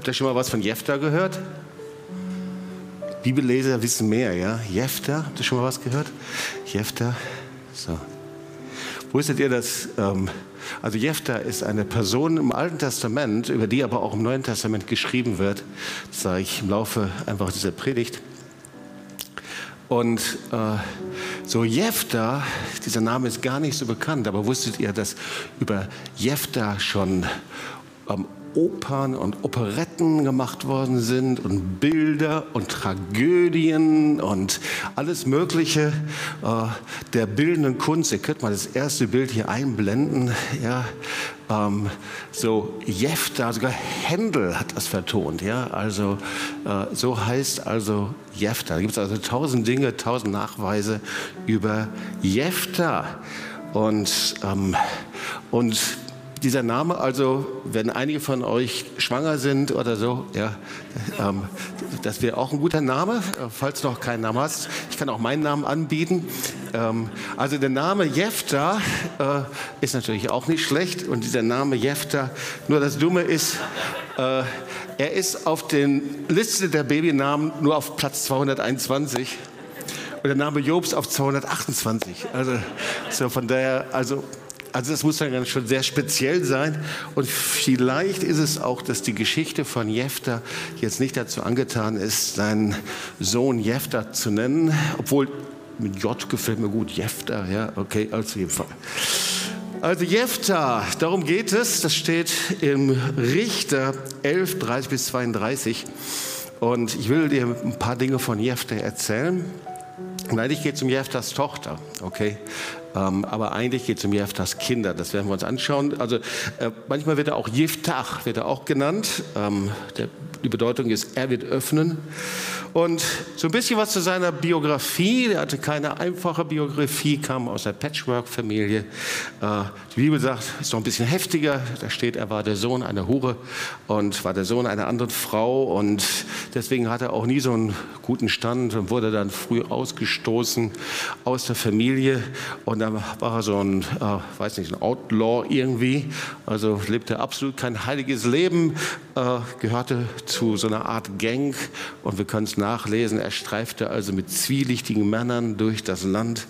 Habt ihr schon mal was von Jefta gehört? Bibelleser wissen mehr, ja? Jefta, habt ihr schon mal was gehört? Jefta, so. Wusstet ihr, dass, ähm, also Jefta ist eine Person im Alten Testament, über die aber auch im Neuen Testament geschrieben wird, das sage ich im Laufe einfach dieser Predigt. Und äh, so Jefta, dieser Name ist gar nicht so bekannt, aber wusstet ihr, dass über Jefta schon ähm, Opern und Operetten gemacht worden sind und Bilder und Tragödien und alles Mögliche äh, der bildenden Kunst. Ihr könnt mal das erste Bild hier einblenden. Ja, ähm, so Jefta, sogar Händel hat das vertont. Ja, also äh, so heißt also Jefta. Da gibt es also tausend Dinge, tausend Nachweise über Jefta. Und, ähm, und dieser Name, also wenn einige von euch schwanger sind oder so, ja, ähm, das wäre auch ein guter Name, äh, falls du noch keinen Namen hast. Ich kann auch meinen Namen anbieten. Ähm, also der Name Jefta äh, ist natürlich auch nicht schlecht und dieser Name Jefta, nur das Dumme ist, äh, er ist auf den Liste der Babynamen nur auf Platz 221 und der Name Jobs auf 228. Also so von daher, also also das muss dann schon sehr speziell sein. Und vielleicht ist es auch, dass die Geschichte von Jefter jetzt nicht dazu angetan ist, seinen Sohn Jefter zu nennen, obwohl mit J gefällt mir gut, Jefter, ja, okay, also jeden Fall. Also Jefta, darum geht es. Das steht im Richter 11, 30 bis 32. Und ich will dir ein paar Dinge von Jefta erzählen. Und eigentlich geht es um Jeftas Tochter, okay? Ähm, aber eigentlich geht es um Jeftas Kinder, das werden wir uns anschauen. Also äh, manchmal wird er auch Jeftach, wird er auch genannt. Ähm, der, die Bedeutung ist, er wird öffnen. Und so ein bisschen was zu seiner Biografie. Er hatte keine einfache Biografie, kam aus einer Patchwork-Familie. Äh, die Bibel sagt, ist noch ein bisschen heftiger. Da steht, er war der Sohn einer Hure und war der Sohn einer anderen Frau. Und deswegen hat er auch nie so einen guten Stand und wurde dann früh ausgestoßen aus der Familie. Und dann war er so ein, äh, weiß nicht, ein Outlaw irgendwie. Also lebte absolut kein heiliges Leben, äh, gehörte zu so einer Art Gang. Und wir können es nachlesen. Er streifte also mit zwielichtigen Männern durch das Land.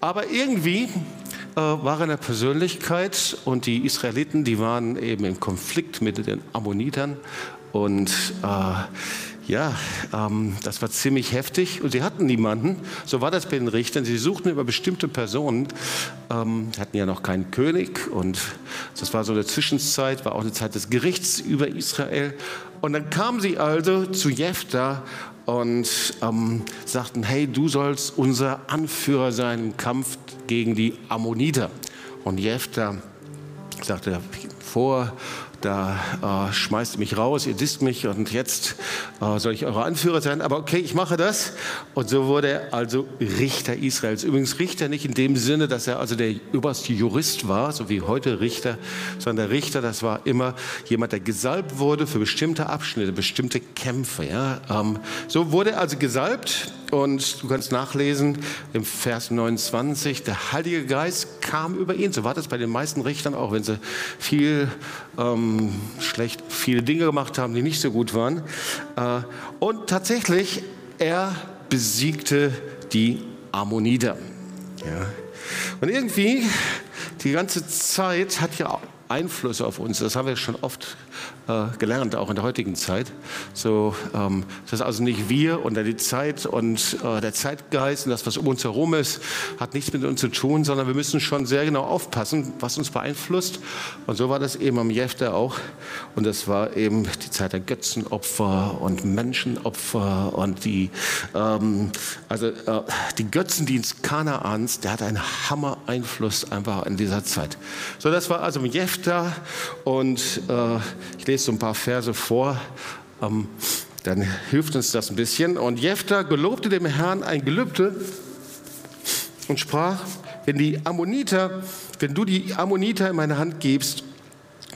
Aber irgendwie äh, war er eine Persönlichkeit und die Israeliten, die waren eben im Konflikt mit den Ammonitern und äh, ja, ähm, das war ziemlich heftig und sie hatten niemanden. So war das bei den Richtern. Sie suchten über bestimmte Personen, ähm, hatten ja noch keinen König und das war so eine Zwischenzeit, war auch eine Zeit des Gerichts über Israel. Und dann kamen sie also zu Jephtha und ähm, sagten, hey, du sollst unser Anführer sein im Kampf gegen die Ammoniter. Und Jephtha sagte vor da äh, schmeißt mich raus, ihr disst mich und jetzt äh, soll ich eure Anführer sein. Aber okay, ich mache das. Und so wurde er also Richter Israels. Übrigens Richter nicht in dem Sinne, dass er also der oberste Jurist war, so wie heute Richter, sondern der Richter, das war immer jemand, der gesalbt wurde für bestimmte Abschnitte, bestimmte Kämpfe. Ja? Ähm, so wurde er also gesalbt und du kannst nachlesen im Vers 29, der Heilige Geist kam über ihn. So war das bei den meisten Richtern auch, wenn sie viel ähm, schlecht, viele Dinge gemacht haben, die nicht so gut waren. Äh, und tatsächlich, er besiegte die Ammoniter. Ja. Und irgendwie, die ganze Zeit hat ja Einfluss auf uns. Das haben wir schon oft gelernt, auch in der heutigen Zeit. So, ähm, das ist also nicht wir und die Zeit und äh, der Zeitgeist und das, was um uns herum ist, hat nichts mit uns zu tun, sondern wir müssen schon sehr genau aufpassen, was uns beeinflusst. Und so war das eben am Jefter auch. Und das war eben die Zeit der Götzenopfer und Menschenopfer und die, ähm, also äh, die Götzendienst Kanaans, der hat einen Hammer-Einfluss einfach in dieser Zeit. So, das war also im Jefter und äh, ich lese so ein paar Verse vor. Ähm, dann hilft uns das ein bisschen. Und Jephtha gelobte dem Herrn ein Gelübde und sprach, wenn die Ammoniter, wenn du die Ammoniter in meine Hand gibst,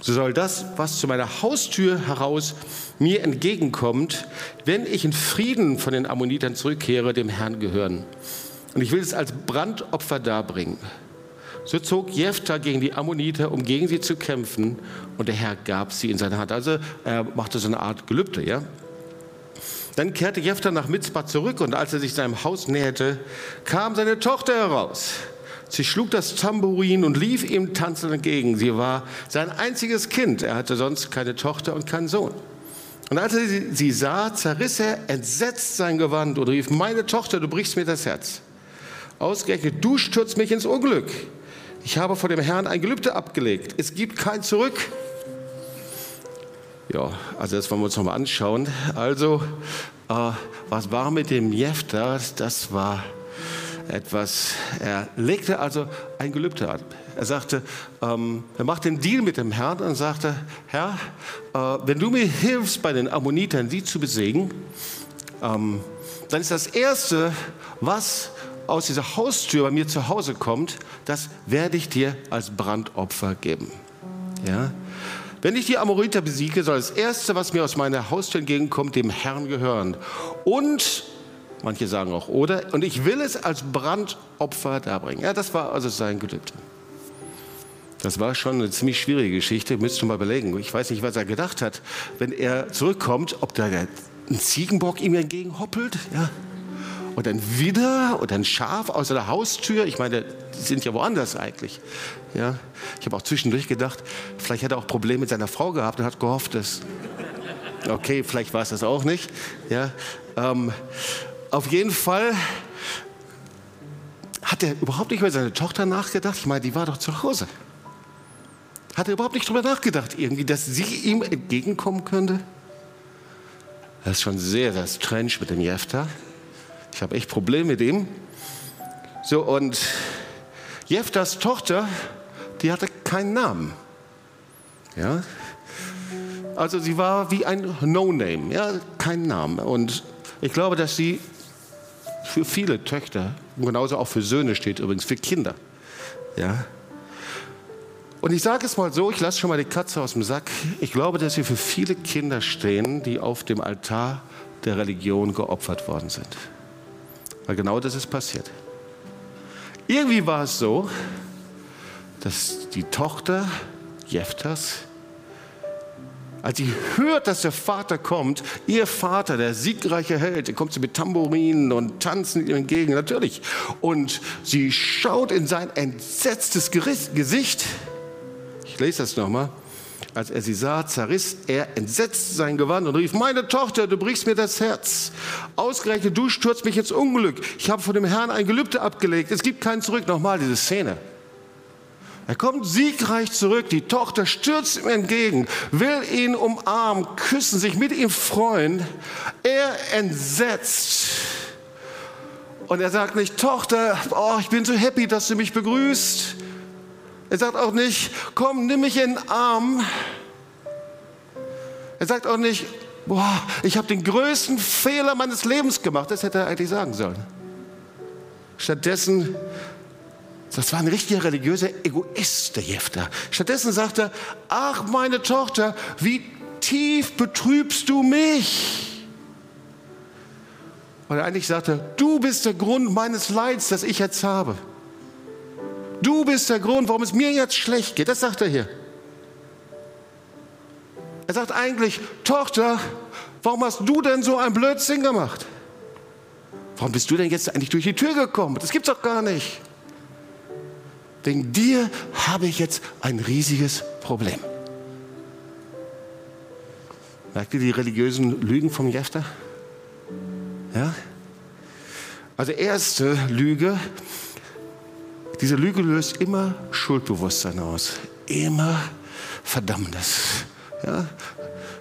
so soll das, was zu meiner Haustür heraus mir entgegenkommt, wenn ich in Frieden von den Ammonitern zurückkehre, dem Herrn gehören. Und ich will es als Brandopfer darbringen. So zog Jephthah gegen die Ammoniter, um gegen sie zu kämpfen, und der Herr gab sie in seine Hand. Also er machte so eine Art Gelübde, ja. Dann kehrte Jephthah nach Mitzbah zurück und als er sich seinem Haus näherte, kam seine Tochter heraus. Sie schlug das Tambourin und lief ihm tanzend entgegen. Sie war sein einziges Kind. Er hatte sonst keine Tochter und keinen Sohn. Und als er sie sah, zerriss er entsetzt sein Gewand und rief, meine Tochter, du brichst mir das Herz. Ausgerechnet, du stürzt mich ins Unglück. Ich habe vor dem Herrn ein Gelübde abgelegt. Es gibt kein Zurück. Ja, also das wollen wir uns nochmal anschauen. Also, äh, was war mit dem Jefter? Das war etwas, er legte also ein Gelübde ab. Er sagte, ähm, er machte einen Deal mit dem Herrn und sagte, Herr, äh, wenn du mir hilfst, bei den Ammonitern sie zu besiegen, ähm, dann ist das Erste, was aus dieser Haustür bei mir zu Hause kommt, das werde ich dir als Brandopfer geben. Ja? Wenn ich die Amoriter besiege, soll das Erste, was mir aus meiner Haustür entgegenkommt, dem Herrn gehören. Und, manche sagen auch oder, und ich will es als Brandopfer darbringen. Ja, das war also sein Gelübde. Das war schon eine ziemlich schwierige Geschichte, müsst ihr mal überlegen. Ich weiß nicht, was er gedacht hat, wenn er zurückkommt, ob da ein Ziegenbock ihm entgegenhoppelt. Ja? Und ein Widder oder ein Schaf aus der Haustür. Ich meine, die sind ja woanders eigentlich. Ja, ich habe auch zwischendurch gedacht, vielleicht hat er auch Probleme mit seiner Frau gehabt und hat gehofft, dass. Okay, vielleicht war es das auch nicht. Ja, ähm, auf jeden Fall hat er überhaupt nicht über seine Tochter nachgedacht. Ich meine, die war doch zu Hause. Hat er überhaupt nicht darüber nachgedacht, irgendwie, dass sie ihm entgegenkommen könnte? Das ist schon sehr, sehr strange mit dem Jefter. Ich habe echt Probleme mit ihm. So, und Jeftas Tochter, die hatte keinen Namen. Ja? Also sie war wie ein No-Name, ja, kein Name. Und ich glaube, dass sie für viele Töchter, genauso auch für Söhne steht übrigens, für Kinder. Ja? Und ich sage es mal so, ich lasse schon mal die Katze aus dem Sack. Ich glaube, dass sie für viele Kinder stehen, die auf dem Altar der Religion geopfert worden sind. Weil genau das ist passiert. Irgendwie war es so, dass die Tochter Jeftas, als sie hört, dass der Vater kommt, ihr Vater, der siegreiche Held, kommt sie mit Tambourinen und tanzen ihm entgegen, natürlich. Und sie schaut in sein entsetztes Gesicht. Ich lese das nochmal. Als er sie sah, zerriss er entsetzt sein Gewand und rief, meine Tochter, du brichst mir das Herz. Ausgerechnet, du stürzt mich ins Unglück. Ich habe vor dem Herrn ein Gelübde abgelegt. Es gibt keinen Zurück. Nochmal diese Szene. Er kommt siegreich zurück, die Tochter stürzt ihm entgegen, will ihn umarmen, küssen, sich mit ihm freuen. Er entsetzt. Und er sagt nicht, Tochter, oh, ich bin so happy, dass du mich begrüßt. Er sagt auch nicht, komm, nimm mich in den Arm. Er sagt auch nicht, boah, ich habe den größten Fehler meines Lebens gemacht. Das hätte er eigentlich sagen sollen. Stattdessen, das war ein richtiger religiöser Egoist, der Jefter. Stattdessen sagt er, ach meine Tochter, wie tief betrübst du mich. Und eigentlich sagt er, du bist der Grund meines Leids, das ich jetzt habe. Du bist der Grund, warum es mir jetzt schlecht geht. Das sagt er hier. Er sagt eigentlich, Tochter, warum hast du denn so ein Blödsinn gemacht? Warum bist du denn jetzt eigentlich durch die Tür gekommen? Das gibt's doch gar nicht. Wegen dir habe ich jetzt ein riesiges Problem. Merkt ihr die religiösen Lügen vom Jefter? Ja? Also erste Lüge, diese Lüge löst immer Schuldbewusstsein aus, immer Verdammnis. Ja?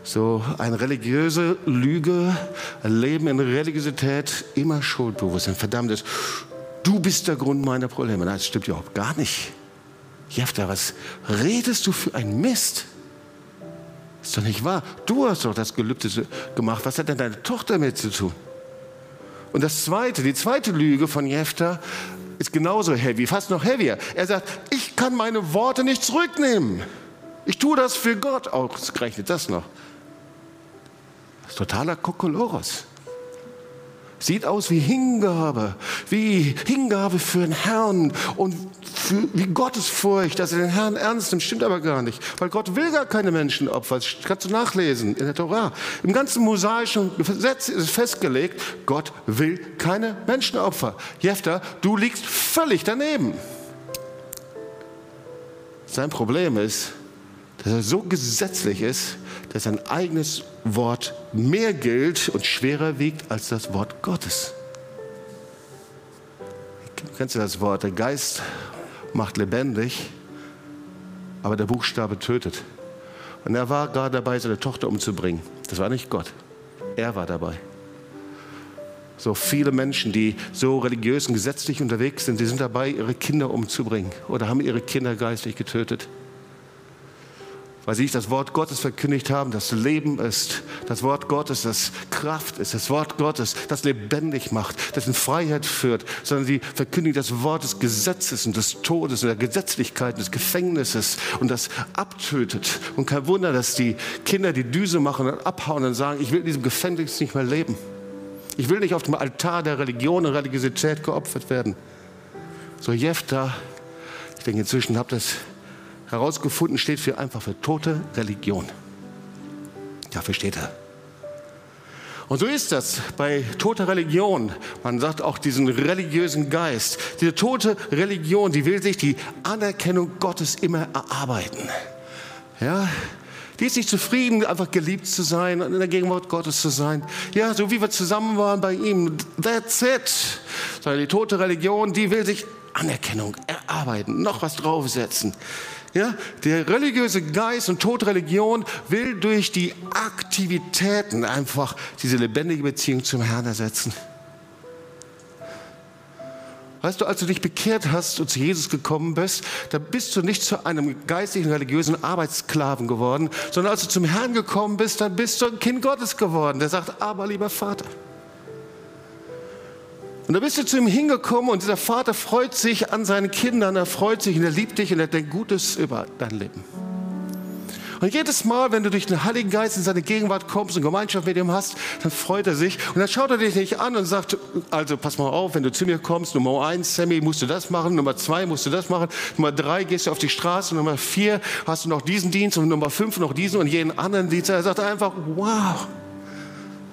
So eine religiöse Lüge, ein Leben in Religiosität, immer Schuldbewusstsein, Verdammnis. Du bist der Grund meiner Probleme. Nein, das stimmt überhaupt gar nicht. Jefta, was redest du für ein Mist? Ist doch nicht wahr. Du hast doch das Gelübde gemacht. Was hat denn deine Tochter damit zu tun? Und das zweite, die zweite Lüge von Jefta ist genauso heavy, fast noch heavier. Er sagt, ich kann meine Worte nicht zurücknehmen. Ich tue das für Gott. Ausgerechnet das noch. Das ist totaler Kokolores. Sieht aus wie Hingabe, wie Hingabe für den Herrn und wie Gottesfurcht, dass er den Herrn ernst nimmt, stimmt aber gar nicht. Weil Gott will gar keine Menschenopfer. Das kannst du nachlesen in der Torah. Im ganzen mosaischen Gesetz ist festgelegt, Gott will keine Menschenopfer. Jefter, du liegst völlig daneben. Sein Problem ist, dass er so gesetzlich ist, dass sein eigenes Wort mehr gilt und schwerer wiegt als das Wort Gottes. Kennst du das Wort? Der Geist macht lebendig, aber der Buchstabe tötet. Und er war gerade dabei, seine Tochter umzubringen. Das war nicht Gott. Er war dabei. So viele Menschen, die so religiös und gesetzlich unterwegs sind, die sind dabei, ihre Kinder umzubringen oder haben ihre Kinder geistlich getötet. Weil sie nicht das Wort Gottes verkündigt haben, das Leben ist, das Wort Gottes, das Kraft ist, das Wort Gottes, das lebendig macht, das in Freiheit führt, sondern sie verkündigen das Wort des Gesetzes und des Todes und der Gesetzlichkeit, des Gefängnisses und das abtötet. Und kein Wunder, dass die Kinder die Düse machen und abhauen und sagen, ich will in diesem Gefängnis nicht mehr leben. Ich will nicht auf dem Altar der Religion und Religiosität geopfert werden. So Jefta, ich denke inzwischen habt ihr es herausgefunden, steht für einfach für tote Religion. Dafür steht er. Und so ist das bei toter Religion. Man sagt auch diesen religiösen Geist. Diese tote Religion, die will sich die Anerkennung Gottes immer erarbeiten. Ja, die ist nicht zufrieden, einfach geliebt zu sein und in der Gegenwart Gottes zu sein. Ja, so wie wir zusammen waren bei ihm. That's it. Sondern die tote Religion, die will sich Anerkennung erarbeiten, noch was draufsetzen. Ja, der religiöse Geist und Todreligion will durch die Aktivitäten einfach diese lebendige Beziehung zum Herrn ersetzen. Weißt du, als du dich bekehrt hast und zu Jesus gekommen bist, da bist du nicht zu einem geistlichen, religiösen Arbeitssklaven geworden, sondern als du zum Herrn gekommen bist, dann bist du ein Kind Gottes geworden, der sagt, aber lieber Vater. Und da bist du zu ihm hingekommen und dieser Vater freut sich an seinen Kindern, er freut sich und er liebt dich und er denkt Gutes über dein Leben. Und jedes Mal, wenn du durch den Heiligen Geist in seine Gegenwart kommst und Gemeinschaft mit ihm hast, dann freut er sich. Und dann schaut er dich nicht an und sagt, also pass mal auf, wenn du zu mir kommst, Nummer eins, Sammy, musst du das machen, Nummer zwei, musst du das machen, Nummer drei, gehst du auf die Straße, Nummer vier, hast du noch diesen Dienst und Nummer fünf noch diesen und jeden anderen Dienst. Er sagt einfach, wow,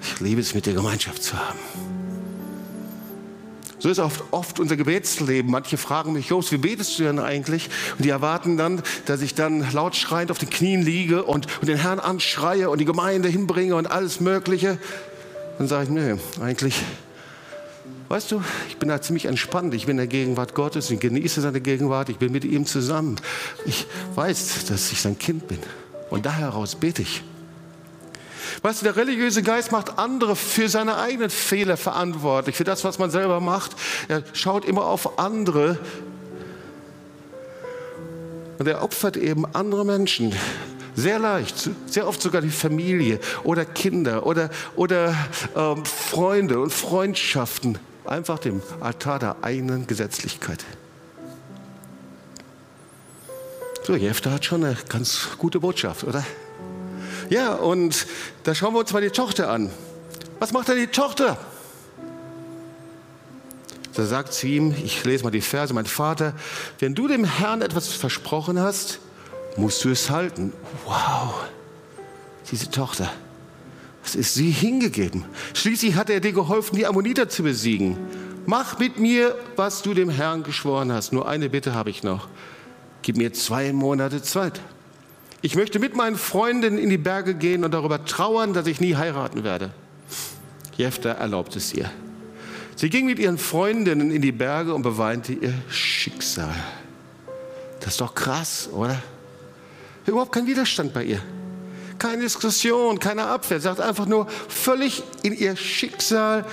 ich liebe es, mit dir Gemeinschaft zu haben. So ist oft, oft unser Gebetsleben. Manche fragen mich, Jobs, wie betest du denn eigentlich? Und die erwarten dann, dass ich dann laut schreiend auf den Knien liege und, und den Herrn anschreie und die Gemeinde hinbringe und alles Mögliche. Dann sage ich, nee, eigentlich, weißt du, ich bin da ziemlich entspannt. Ich bin in der Gegenwart Gottes, ich genieße seine Gegenwart, ich bin mit ihm zusammen. Ich weiß, dass ich sein Kind bin. Und daher heraus bete ich. Weißt du, der religiöse Geist macht andere für seine eigenen Fehler verantwortlich, für das, was man selber macht. Er schaut immer auf andere und er opfert eben andere Menschen. Sehr leicht, sehr oft sogar die Familie oder Kinder oder, oder ähm, Freunde und Freundschaften, einfach dem Altar der eigenen Gesetzlichkeit. So, Jefter hat schon eine ganz gute Botschaft, oder? Ja, und da schauen wir uns mal die Tochter an. Was macht denn die Tochter? Da sagt sie ihm, ich lese mal die Verse, mein Vater, wenn du dem Herrn etwas versprochen hast, musst du es halten. Wow, diese Tochter, was ist sie hingegeben? Schließlich hat er dir geholfen, die Ammoniter zu besiegen. Mach mit mir, was du dem Herrn geschworen hast. Nur eine Bitte habe ich noch. Gib mir zwei Monate Zeit. Ich möchte mit meinen Freundinnen in die Berge gehen und darüber trauern, dass ich nie heiraten werde. Jefter erlaubt es ihr. Sie ging mit ihren Freundinnen in die Berge und beweinte ihr Schicksal. Das ist doch krass, oder? Überhaupt kein Widerstand bei ihr. Keine Diskussion, keine Abwehr. Sie sagt einfach nur völlig in ihr Schicksal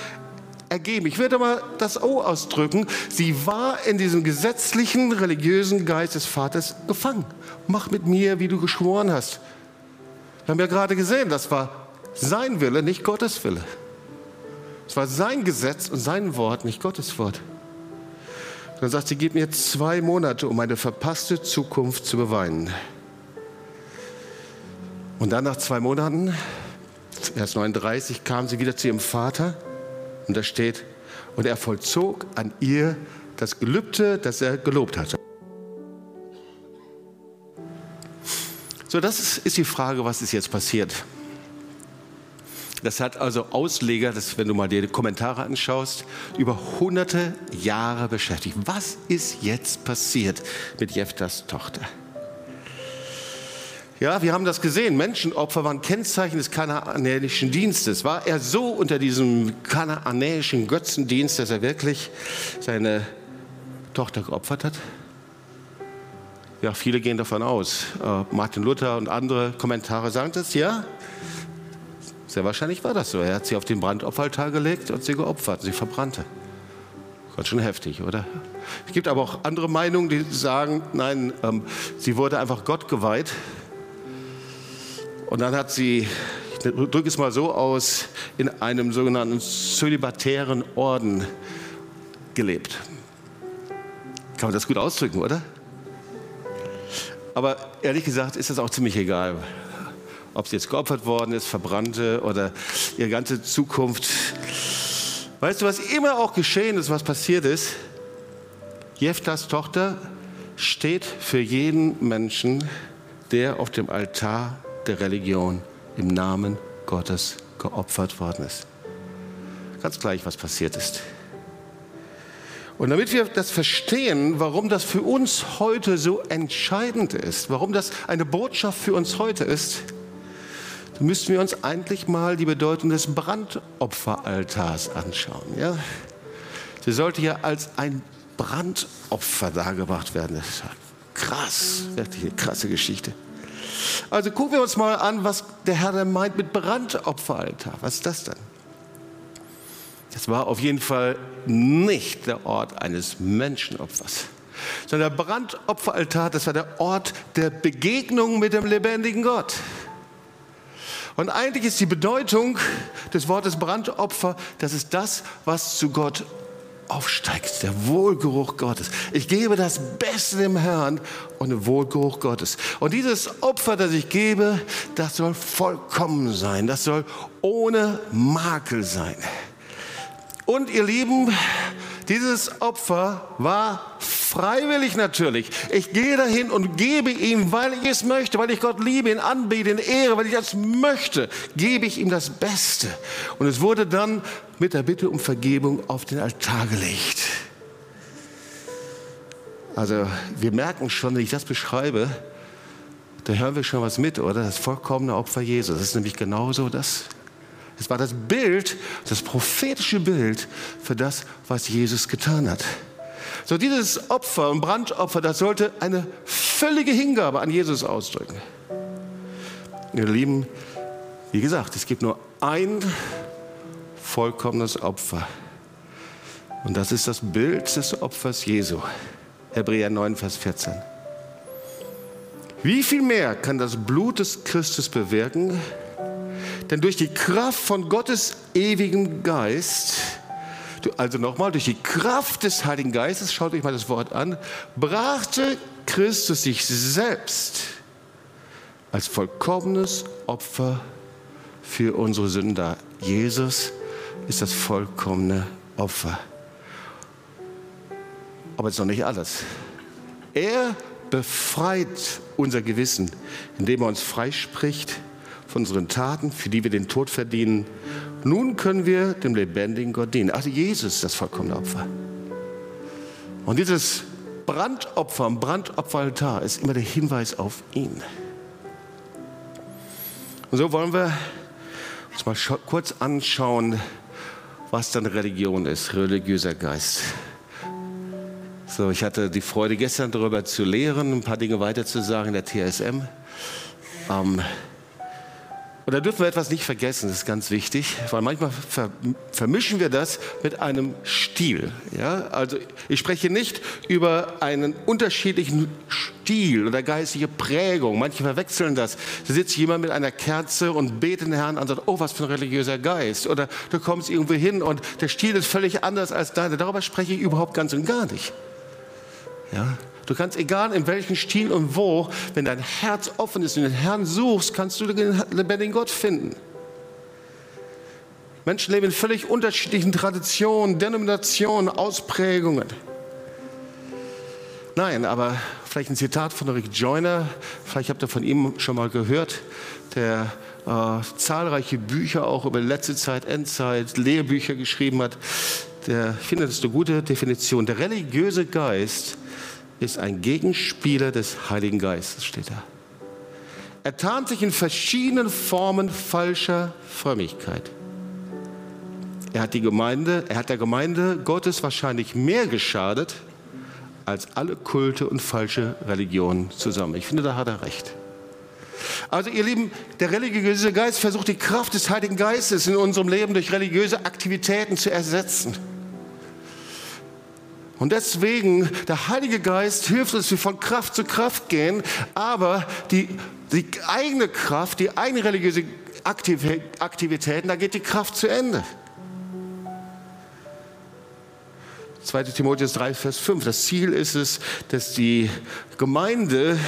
ergeben. Ich werde mal das O ausdrücken. Sie war in diesem gesetzlichen, religiösen Geist des Vaters gefangen. Mach mit mir, wie du geschworen hast. Wir haben ja gerade gesehen, das war sein Wille, nicht Gottes Wille. Es war sein Gesetz und sein Wort, nicht Gottes Wort. Dann sagt sie, gib mir zwei Monate, um meine verpasste Zukunft zu beweinen. Und dann nach zwei Monaten, Vers 39, kam sie wieder zu ihrem Vater und da steht, und er vollzog an ihr das Gelübde, das er gelobt hatte. So, das ist die Frage, was ist jetzt passiert? Das hat also Ausleger, das, wenn du mal die Kommentare anschaust, über hunderte Jahre beschäftigt. Was ist jetzt passiert mit Jeftas Tochter? Ja, wir haben das gesehen. Menschenopfer waren Kennzeichen des kanaanäischen Dienstes. War er so unter diesem kanaanäischen Götzendienst, dass er wirklich seine Tochter geopfert hat? Ja, viele gehen davon aus. Äh, Martin Luther und andere Kommentare sagen das, ja. Sehr wahrscheinlich war das so. Er hat sie auf den Brandopferaltar gelegt und sie geopfert, sie verbrannte. Ganz schön heftig, oder? Es gibt aber auch andere Meinungen, die sagen, nein, ähm, sie wurde einfach Gott geweiht. Und dann hat sie, ich drücke es mal so aus, in einem sogenannten zölibatären Orden gelebt. Kann man das gut ausdrücken, oder? Aber ehrlich gesagt ist das auch ziemlich egal, ob sie jetzt geopfert worden ist, verbrannte oder ihre ganze Zukunft. Weißt du, was immer auch geschehen ist, was passiert ist? Jeftas Tochter steht für jeden Menschen, der auf dem Altar der Religion im Namen Gottes geopfert worden ist. Ganz gleich, was passiert ist. Und damit wir das verstehen, warum das für uns heute so entscheidend ist, warum das eine Botschaft für uns heute ist, müssten wir uns eigentlich mal die Bedeutung des Brandopferaltars anschauen. Ja? Sie sollte ja als ein Brandopfer dargebracht werden. Das ist krass, wirklich eine krasse Geschichte. Also gucken wir uns mal an, was der Herr meint mit Brandopferaltar. Was ist das denn? Das war auf jeden Fall nicht der Ort eines Menschenopfers, sondern der Brandopferaltar, das war der Ort der Begegnung mit dem lebendigen Gott. Und eigentlich ist die Bedeutung des Wortes Brandopfer, das ist das, was zu Gott aufsteigt, der Wohlgeruch Gottes. Ich gebe das Beste dem Herrn und den Wohlgeruch Gottes. Und dieses Opfer, das ich gebe, das soll vollkommen sein, das soll ohne Makel sein. Und ihr Lieben, dieses Opfer war freiwillig natürlich. Ich gehe dahin und gebe ihm, weil ich es möchte, weil ich Gott liebe, ihn anbete, ihn ehre, weil ich das möchte, gebe ich ihm das Beste. Und es wurde dann mit der Bitte um Vergebung auf den Altar gelegt. Also wir merken schon, wenn ich das beschreibe, da hören wir schon was mit, oder? Das vollkommene Opfer Jesus. Das ist nämlich genauso das. Es war das Bild, das prophetische Bild für das, was Jesus getan hat. So dieses Opfer, ein Brandopfer, das sollte eine völlige Hingabe an Jesus ausdrücken. Ihr Lieben, wie gesagt, es gibt nur ein vollkommenes Opfer. Und das ist das Bild des Opfers Jesu. Hebräer 9, Vers 14. Wie viel mehr kann das Blut des Christus bewirken? Denn durch die Kraft von Gottes ewigem Geist also nochmal, durch die Kraft des Heiligen Geistes, schaut euch mal das Wort an, brachte Christus sich selbst als vollkommenes Opfer für unsere Sünder. Jesus ist das vollkommene Opfer. Aber es ist noch nicht alles. Er befreit unser Gewissen, indem er uns freispricht von unseren Taten, für die wir den Tod verdienen nun können wir dem lebendigen Gott dienen. Also Jesus ist das vollkommene Opfer. Und dieses Brandopfer am Brandopferaltar ist immer der Hinweis auf ihn. Und so wollen wir uns mal kurz anschauen, was dann Religion ist, religiöser Geist. So, ich hatte die Freude, gestern darüber zu lehren, ein paar Dinge weiterzusagen in der TSM. Ähm, und da dürfen wir etwas nicht vergessen, das ist ganz wichtig, weil manchmal ver vermischen wir das mit einem Stil. Ja? Also ich spreche nicht über einen unterschiedlichen Stil oder geistige Prägung. Manche verwechseln das. Da sitzt jemand mit einer Kerze und betet den Herrn an und sagt, oh, was für ein religiöser Geist. Oder du kommst irgendwo hin und der Stil ist völlig anders als deiner. Darüber spreche ich überhaupt ganz und gar nicht. Ja? Du kannst, egal in welchem Stil und wo, wenn dein Herz offen ist und den Herrn suchst, kannst du den lebendigen Gott finden. Menschen leben in völlig unterschiedlichen Traditionen, Denominationen, Ausprägungen. Nein, aber vielleicht ein Zitat von Rick Joyner, vielleicht habt ihr von ihm schon mal gehört, der äh, zahlreiche Bücher auch über letzte Zeit, Endzeit, Lehrbücher geschrieben hat. Der, ich finde, das ist eine gute Definition. Der religiöse Geist ist ein Gegenspieler des Heiligen Geistes, steht da. Er tarnt sich in verschiedenen Formen falscher Frömmigkeit. Er hat die Gemeinde, er hat der Gemeinde Gottes wahrscheinlich mehr geschadet als alle Kulte und falsche Religionen zusammen. Ich finde, da hat er recht. Also ihr Lieben, der religiöse Geist versucht die Kraft des Heiligen Geistes in unserem Leben durch religiöse Aktivitäten zu ersetzen. Und deswegen, der Heilige Geist hilft uns, wir von Kraft zu Kraft gehen, aber die, die eigene Kraft, die eigene religiöse Aktivitäten, da geht die Kraft zu Ende. 2 Timotheus 3, Vers 5. Das Ziel ist es, dass die Gemeinde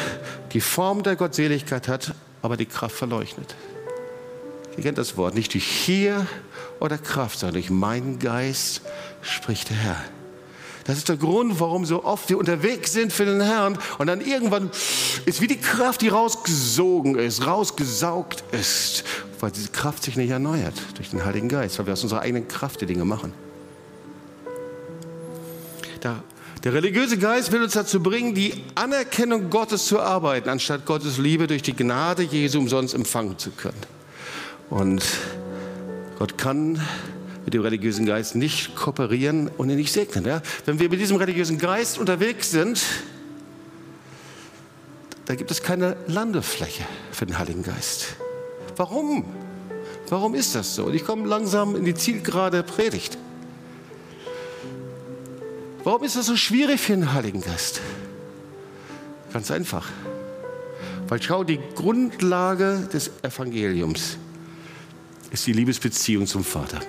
die Form der Gottseligkeit hat, aber die Kraft verleugnet. Ihr kennt das Wort, nicht durch hier oder Kraft, sondern durch meinen Geist spricht der Herr. Das ist der Grund, warum so oft wir unterwegs sind für den Herrn und dann irgendwann ist wie die Kraft, die rausgesogen ist, rausgesaugt ist, weil diese Kraft sich nicht erneuert durch den Heiligen Geist, weil wir aus unserer eigenen Kraft die Dinge machen. Der, der religiöse Geist will uns dazu bringen, die Anerkennung Gottes zu arbeiten, anstatt Gottes Liebe durch die Gnade Jesu umsonst empfangen zu können. Und Gott kann mit dem religiösen Geist nicht kooperieren und ihn nicht segnen. Ja? Wenn wir mit diesem religiösen Geist unterwegs sind, da gibt es keine Landefläche für den Heiligen Geist. Warum? Warum ist das so? Und ich komme langsam in die Zielgerade Predigt. Warum ist das so schwierig für den Heiligen Geist? Ganz einfach. Weil schau, die Grundlage des Evangeliums ist die Liebesbeziehung zum Vater.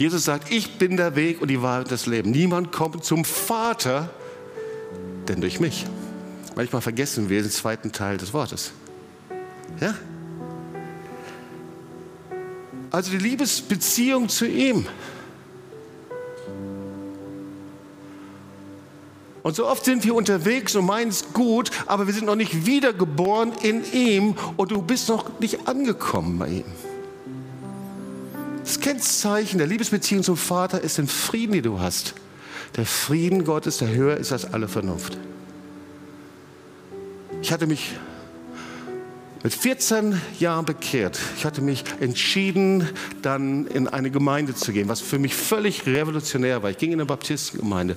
Jesus sagt, ich bin der Weg und die Wahrheit und das Leben. Niemand kommt zum Vater, denn durch mich. Manchmal vergessen wir den zweiten Teil des Wortes. Ja? Also die Liebesbeziehung zu ihm. Und so oft sind wir unterwegs und meinen es gut, aber wir sind noch nicht wiedergeboren in ihm und du bist noch nicht angekommen bei ihm. Das Kennzeichen der Liebesbeziehung zum Vater ist den Frieden, den du hast. Der Frieden Gottes, der höher ist als alle Vernunft. Ich hatte mich mit 14 Jahren bekehrt. Ich hatte mich entschieden, dann in eine Gemeinde zu gehen, was für mich völlig revolutionär war. Ich ging in eine Baptistengemeinde.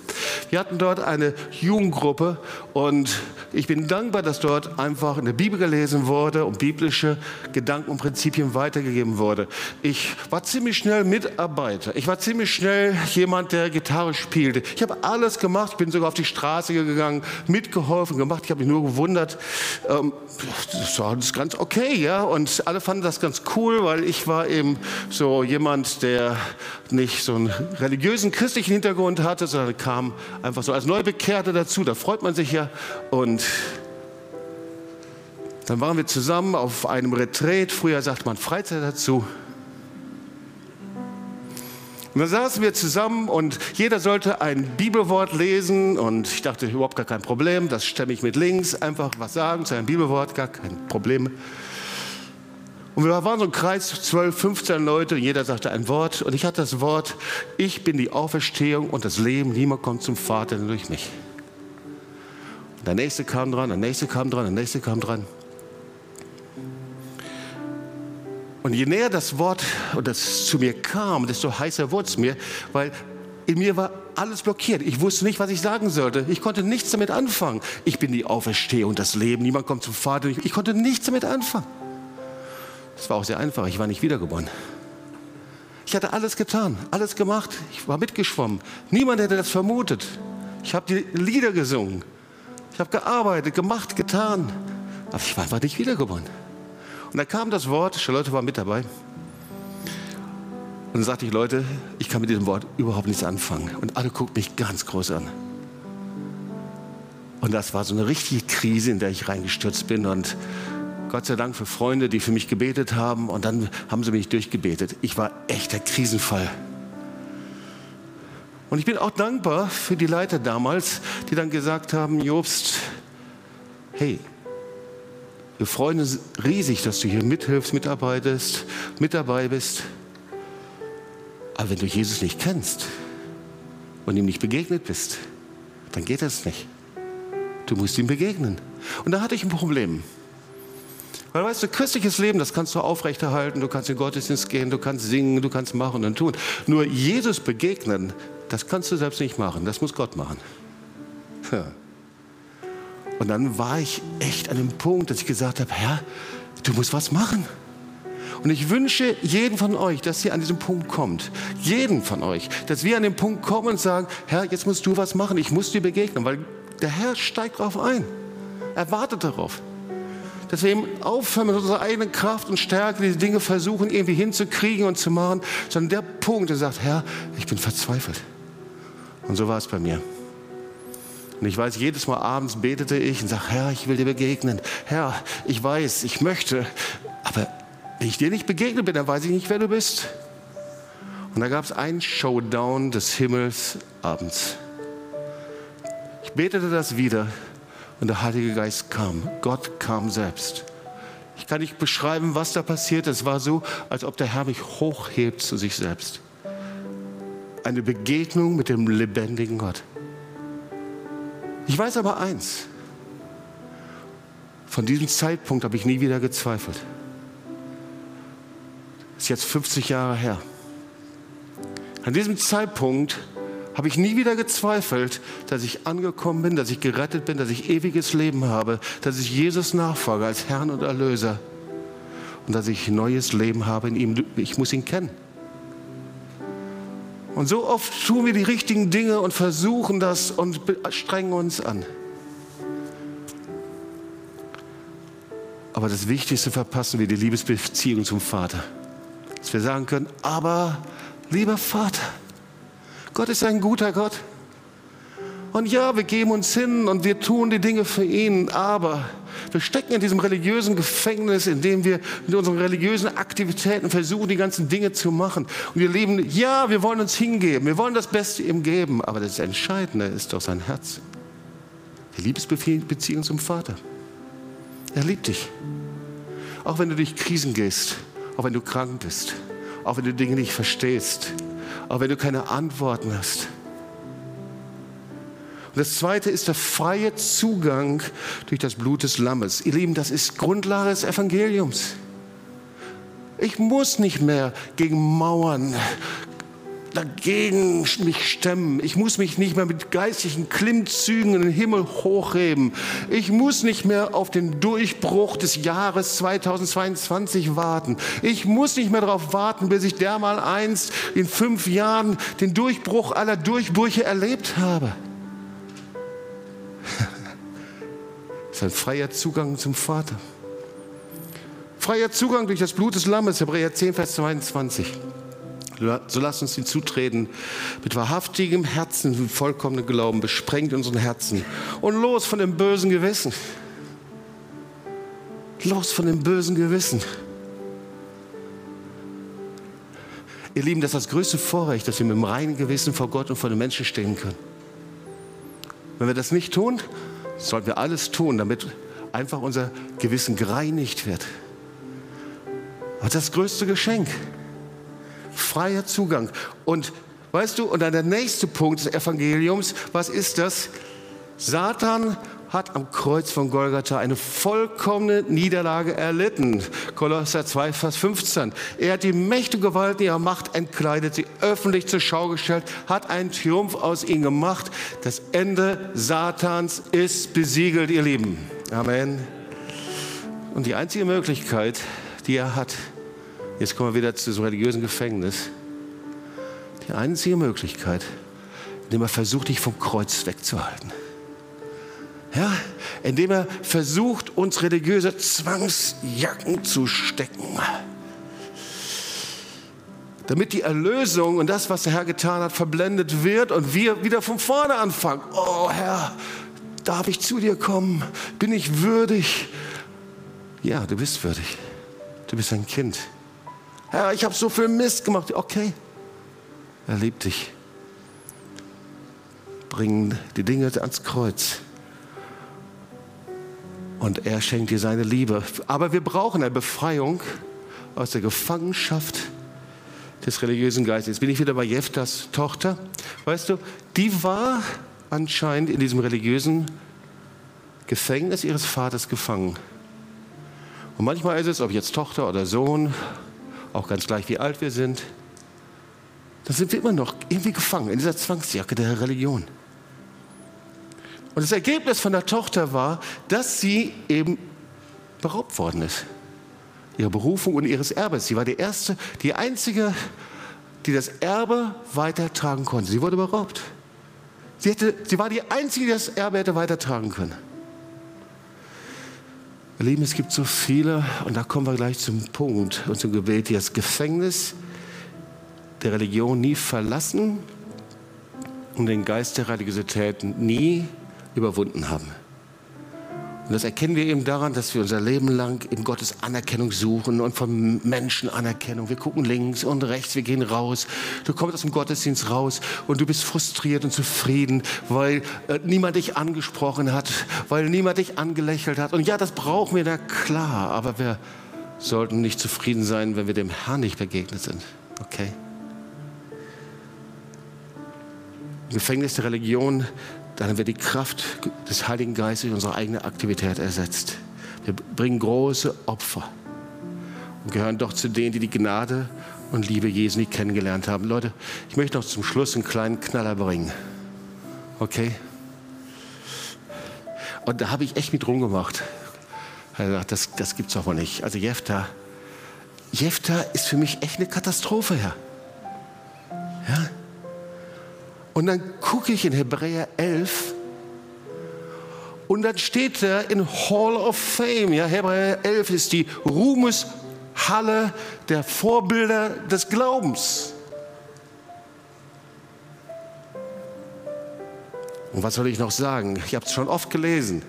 Wir hatten dort eine Jugendgruppe und ich bin dankbar, dass dort einfach in der Bibel gelesen wurde und biblische Gedanken und Prinzipien weitergegeben wurde. Ich war ziemlich schnell Mitarbeiter. Ich war ziemlich schnell jemand, der Gitarre spielte. Ich habe alles gemacht, bin sogar auf die Straße gegangen, mitgeholfen, gemacht. Ich habe mich nur gewundert. Ähm, das war das ganz okay, ja. Und alle fanden das ganz cool, weil ich war eben so jemand, der nicht so einen religiösen christlichen Hintergrund hatte, sondern kam einfach so als Neubekehrter dazu. Da freut man sich ja. Und dann waren wir zusammen auf einem Retreat. Früher sagt man Freizeit dazu. Und dann saßen wir zusammen und jeder sollte ein Bibelwort lesen und ich dachte, überhaupt gar kein Problem, das stemme ich mit links, einfach was sagen zu einem Bibelwort, gar kein Problem. Und wir waren so ein Kreis, 12, 15 Leute und jeder sagte ein Wort und ich hatte das Wort, ich bin die Auferstehung und das Leben, niemand kommt zum Vater durch mich. Und der nächste kam dran, der nächste kam dran, der nächste kam dran. Und je näher das Wort und das zu mir kam, desto heißer wurde es mir, weil in mir war alles blockiert. Ich wusste nicht, was ich sagen sollte. Ich konnte nichts damit anfangen. Ich bin die Auferstehung, das Leben. Niemand kommt zum Vater. Ich konnte nichts damit anfangen. Das war auch sehr einfach. Ich war nicht wiedergeboren. Ich hatte alles getan, alles gemacht. Ich war mitgeschwommen. Niemand hätte das vermutet. Ich habe die Lieder gesungen. Ich habe gearbeitet, gemacht, getan. Aber ich war einfach nicht wiedergeboren. Und da kam das Wort, Charlotte war mit dabei. Und dann sagte ich, Leute, ich kann mit diesem Wort überhaupt nichts anfangen. Und alle guckten mich ganz groß an. Und das war so eine richtige Krise, in der ich reingestürzt bin. Und Gott sei Dank für Freunde, die für mich gebetet haben. Und dann haben sie mich durchgebetet. Ich war echt der Krisenfall. Und ich bin auch dankbar für die Leiter damals, die dann gesagt haben, Jobst, hey, wir freuen uns riesig, dass du hier mithilfst, mitarbeitest, mit dabei bist. Aber wenn du Jesus nicht kennst und ihm nicht begegnet bist, dann geht das nicht. Du musst ihm begegnen. Und da hatte ich ein Problem. Weil weißt du, christliches Leben, das kannst du aufrechterhalten, du kannst in Gottesdienst gehen, du kannst singen, du kannst machen und tun. Nur Jesus begegnen, das kannst du selbst nicht machen, das muss Gott machen. Ja. Und dann war ich echt an dem Punkt, dass ich gesagt habe, Herr, du musst was machen. Und ich wünsche jeden von euch, dass ihr an diesem Punkt kommt. Jeden von euch, dass wir an den Punkt kommen und sagen, Herr, jetzt musst du was machen, ich muss dir begegnen, weil der Herr steigt darauf ein. Er wartet darauf. Dass wir eben aufhören mit unserer eigenen Kraft und Stärke, diese Dinge versuchen irgendwie hinzukriegen und zu machen, sondern der Punkt, der sagt, Herr, ich bin verzweifelt. Und so war es bei mir. Und ich weiß, jedes Mal abends betete ich und sage, Herr, ich will dir begegnen. Herr, ich weiß, ich möchte, aber wenn ich dir nicht begegnet bin, dann weiß ich nicht, wer du bist. Und da gab es einen Showdown des Himmels abends. Ich betete das wieder und der Heilige Geist kam. Gott kam selbst. Ich kann nicht beschreiben, was da passiert. Es war so, als ob der Herr mich hochhebt zu sich selbst. Eine Begegnung mit dem lebendigen Gott. Ich weiß aber eins. Von diesem Zeitpunkt habe ich nie wieder gezweifelt. Ist jetzt 50 Jahre her. An diesem Zeitpunkt habe ich nie wieder gezweifelt, dass ich angekommen bin, dass ich gerettet bin, dass ich ewiges Leben habe, dass ich Jesus nachfolge als Herrn und Erlöser und dass ich neues Leben habe in ihm. Ich muss ihn kennen. Und so oft tun wir die richtigen Dinge und versuchen das und strengen uns an. Aber das Wichtigste verpassen wir, die Liebesbeziehung zum Vater. Dass wir sagen können, aber lieber Vater, Gott ist ein guter Gott. Und ja, wir geben uns hin und wir tun die Dinge für ihn, aber wir stecken in diesem religiösen Gefängnis, in dem wir mit unseren religiösen Aktivitäten versuchen, die ganzen Dinge zu machen. Und wir leben, ja, wir wollen uns hingeben, wir wollen das Beste ihm geben, aber das Entscheidende ist doch sein Herz. Die Liebesbeziehung zum Vater. Er liebt dich. Auch wenn du durch Krisen gehst, auch wenn du krank bist, auch wenn du Dinge nicht verstehst, auch wenn du keine Antworten hast. Und das zweite ist der freie Zugang durch das Blut des Lammes. Ihr Lieben, das ist Grundlage des Evangeliums. Ich muss nicht mehr gegen Mauern, dagegen mich stemmen. Ich muss mich nicht mehr mit geistlichen Klimmzügen in den Himmel hochheben. Ich muss nicht mehr auf den Durchbruch des Jahres 2022 warten. Ich muss nicht mehr darauf warten, bis ich dermal einst in fünf Jahren den Durchbruch aller Durchbrüche erlebt habe. Das ist ein freier Zugang zum Vater. Freier Zugang durch das Blut des Lammes, Hebräer 10, Vers 22. So lasst uns hinzutreten mit wahrhaftigem Herzen, mit vollkommenem Glauben, besprengt unseren Herzen und los von dem bösen Gewissen. Los von dem bösen Gewissen. Ihr Lieben, das ist das größte Vorrecht, dass wir mit dem reinen Gewissen vor Gott und vor den Menschen stehen können. Wenn wir das nicht tun, sollten wir alles tun, damit einfach unser Gewissen gereinigt wird. Aber das größte Geschenk freier Zugang. Und weißt du, und dann der nächste Punkt des Evangeliums, was ist das? Satan hat am Kreuz von Golgatha eine vollkommene Niederlage erlitten. Kolosser 2, Vers 15. Er hat die Mächte Gewalt ihrer Macht entkleidet, sie öffentlich zur Schau gestellt, hat einen Triumph aus ihnen gemacht. Das Ende Satans ist besiegelt, ihr Lieben. Amen. Und die einzige Möglichkeit, die er hat, Jetzt kommen wir wieder zu einem religiösen Gefängnis. Die einzige Möglichkeit, indem er versucht, dich vom Kreuz wegzuhalten. Ja, indem er versucht, uns religiöse Zwangsjacken zu stecken. Damit die Erlösung und das, was der Herr getan hat, verblendet wird und wir wieder von vorne anfangen. Oh Herr, darf ich zu dir kommen? Bin ich würdig? Ja, du bist würdig. Du bist ein Kind. Herr, ich habe so viel Mist gemacht. Okay, er liebt dich. bringen die Dinge ans Kreuz. Und er schenkt dir seine Liebe. Aber wir brauchen eine Befreiung aus der Gefangenschaft des religiösen Geistes. Jetzt bin ich wieder bei Jeftas Tochter. Weißt du, die war anscheinend in diesem religiösen Gefängnis ihres Vaters gefangen. Und manchmal ist es, ob jetzt Tochter oder Sohn, auch ganz gleich wie alt wir sind, dann sind wir immer noch irgendwie gefangen in dieser Zwangsjacke der Religion. Und das Ergebnis von der Tochter war, dass sie eben beraubt worden ist. Ihre Berufung und ihres Erbes. Sie war die erste, die einzige, die das Erbe weitertragen konnte. Sie wurde beraubt. Sie, hätte, sie war die einzige, die das Erbe hätte weitertragen können. Ihr Lieben, es gibt so viele, und da kommen wir gleich zum Punkt und zum Gebet, die das Gefängnis der Religion nie verlassen und den Geist der Religiosität nie überwunden haben. Und das erkennen wir eben daran, dass wir unser Leben lang in Gottes Anerkennung suchen und von Menschen Anerkennung. Wir gucken links und rechts, wir gehen raus. Du kommst aus dem Gottesdienst raus und du bist frustriert und zufrieden, weil äh, niemand dich angesprochen hat, weil niemand dich angelächelt hat. Und ja, das brauchen wir, da klar. Aber wir sollten nicht zufrieden sein, wenn wir dem Herrn nicht begegnet sind. Okay? Im Gefängnis der Religion dann wird die Kraft des Heiligen Geistes in unsere eigene Aktivität ersetzt. Wir bringen große Opfer und gehören doch zu denen, die die Gnade und Liebe Jesu nicht kennengelernt haben. Leute, ich möchte noch zum Schluss einen kleinen Knaller bringen. Okay? Und da habe ich echt mit rumgemacht. Das, das gibt es aber nicht. Also Jefta, Jefta ist für mich echt eine Katastrophe, Herr. Ja? Und dann gucke ich in Hebräer 11 und dann steht da in Hall of Fame, ja, Hebräer 11 ist die Ruhmeshalle der Vorbilder des Glaubens. Und was soll ich noch sagen? Ich habe es schon oft gelesen.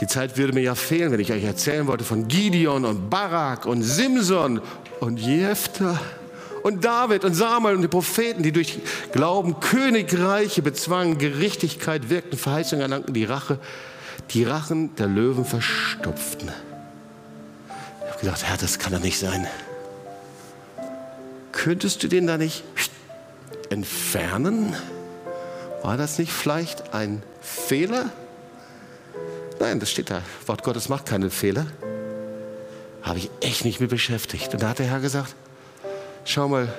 Die Zeit würde mir ja fehlen, wenn ich euch erzählen wollte von Gideon und Barak und Simson und Jephthah und David und Samuel und die Propheten, die durch Glauben Königreiche bezwangen, Gerechtigkeit wirkten, Verheißungen erlangten, die Rache, die Rachen der Löwen verstopften. Ich habe gedacht, Herr, das kann doch nicht sein. Könntest du den da nicht entfernen? War das nicht vielleicht ein Fehler? Nein, das steht da. Wort Gottes macht keine Fehler. Habe ich echt nicht mit beschäftigt. Und da hat der Herr gesagt, Schau mal,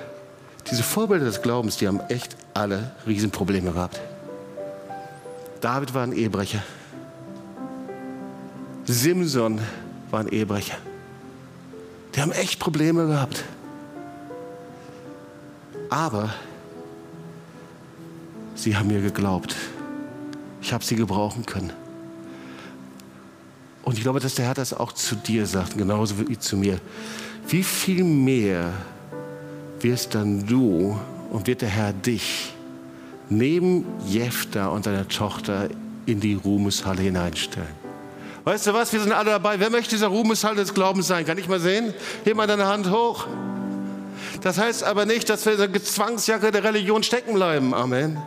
diese Vorbilder des Glaubens, die haben echt alle Riesenprobleme gehabt. David war ein Ehebrecher. Simson war ein Ehebrecher. Die haben echt Probleme gehabt. Aber sie haben mir geglaubt. Ich habe sie gebrauchen können. Und ich glaube, dass der Herr das auch zu dir sagt, genauso wie zu mir. Wie viel mehr wirst dann du und wird der Herr dich neben Jefta und deiner Tochter in die Ruhmeshalle hineinstellen. Weißt du was, wir sind alle dabei. Wer möchte dieser Ruhmeshalle des Glaubens sein? Kann ich mal sehen? Heb mal deine Hand hoch. Das heißt aber nicht, dass wir in der Zwangsjacke der Religion stecken bleiben. Amen.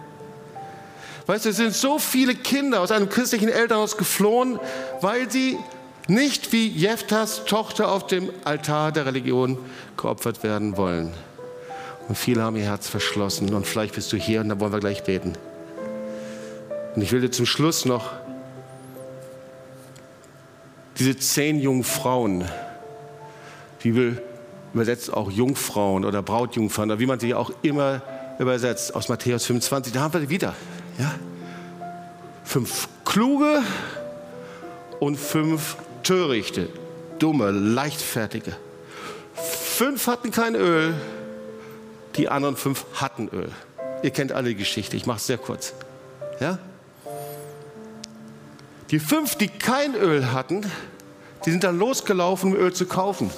Weißt du, es sind so viele Kinder aus einem christlichen Elternhaus geflohen, weil sie nicht wie Jeftas Tochter auf dem Altar der Religion geopfert werden wollen. Und viele haben ihr Herz verschlossen. Und vielleicht bist du hier und da wollen wir gleich beten. Und ich will dir zum Schluss noch diese zehn jungen Frauen, die Bibel übersetzt auch Jungfrauen oder Brautjungfern oder wie man sie auch immer übersetzt, aus Matthäus 25, da haben wir wieder. Ja? Fünf kluge und fünf törichte, dumme, leichtfertige. Fünf hatten kein Öl, die anderen fünf hatten Öl. Ihr kennt alle die Geschichte, ich mache es sehr kurz. Ja? Die fünf, die kein Öl hatten, die sind dann losgelaufen, um Öl zu kaufen.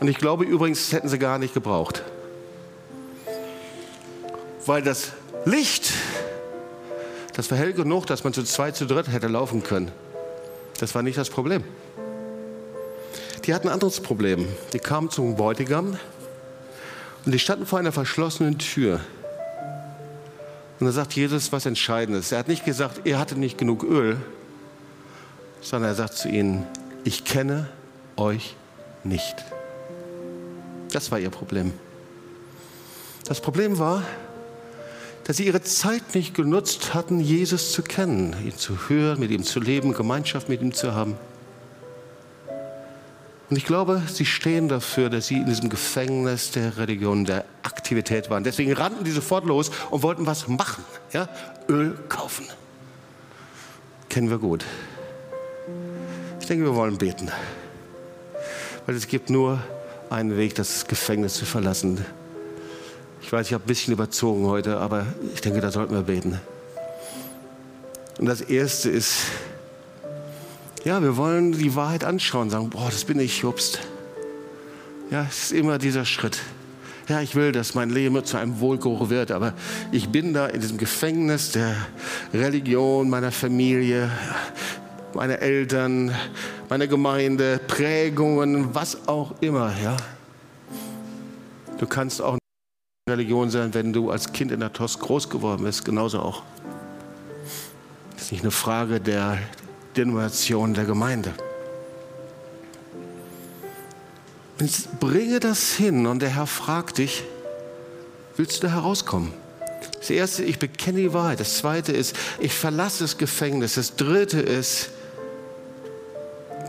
Und ich glaube übrigens, das hätten sie gar nicht gebraucht. Weil das Licht, das war hell genug, dass man zu zweit, zu dritt hätte laufen können. Das war nicht das Problem. Die hatten ein anderes Problem. Die kamen zum Bräutigam und die standen vor einer verschlossenen Tür. Und da sagt Jesus was Entscheidendes. Er hat nicht gesagt, ihr hattet nicht genug Öl, sondern er sagt zu ihnen, ich kenne euch nicht. Das war ihr Problem. Das Problem war, dass sie ihre Zeit nicht genutzt hatten, Jesus zu kennen, ihn zu hören, mit ihm zu leben, Gemeinschaft mit ihm zu haben. Und ich glaube, sie stehen dafür, dass sie in diesem Gefängnis der Religion, der Aktivität waren. Deswegen rannten die sofort los und wollten was machen. Ja? Öl kaufen. Kennen wir gut. Ich denke, wir wollen beten. Weil es gibt nur einen Weg, das Gefängnis zu verlassen. Ich weiß, ich habe ein bisschen überzogen heute, aber ich denke, da sollten wir beten. Und das Erste ist, ja, wir wollen die Wahrheit anschauen, sagen, boah, das bin ich, Jobst. Ja, es ist immer dieser Schritt. Ja, ich will, dass mein Leben zu einem Wohlgeruch wird, aber ich bin da in diesem Gefängnis der Religion, meiner Familie, meiner Eltern, meiner Gemeinde, Prägungen, was auch immer, ja. Du kannst auch Religion sein, wenn du als Kind in der TOS groß geworden bist, genauso auch. Das ist nicht eine Frage der Denomination der Gemeinde. Jetzt bringe das hin und der Herr fragt dich, willst du da herauskommen? Das erste, ich bekenne die Wahrheit. Das zweite ist, ich verlasse das Gefängnis. Das dritte ist,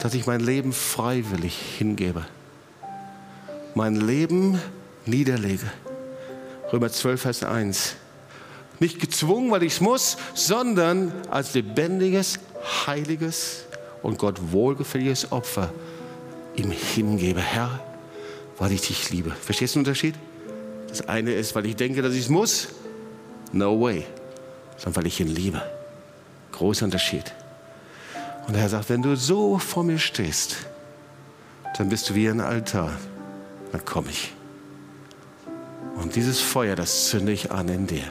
dass ich mein Leben freiwillig hingebe. Mein Leben niederlege. Römer 12, Vers 1. Nicht gezwungen, weil ich es muss, sondern als lebendiges, heiliges und Gott wohlgefälliges Opfer ihm hingebe. Herr, weil ich dich liebe. Verstehst du den Unterschied? Das eine ist, weil ich denke, dass ich es muss. No way. Sondern weil ich ihn liebe. Großer Unterschied. Und der Herr sagt, wenn du so vor mir stehst, dann bist du wie ein Altar. Dann komme ich. Und dieses Feuer, das zünde ich an in dir.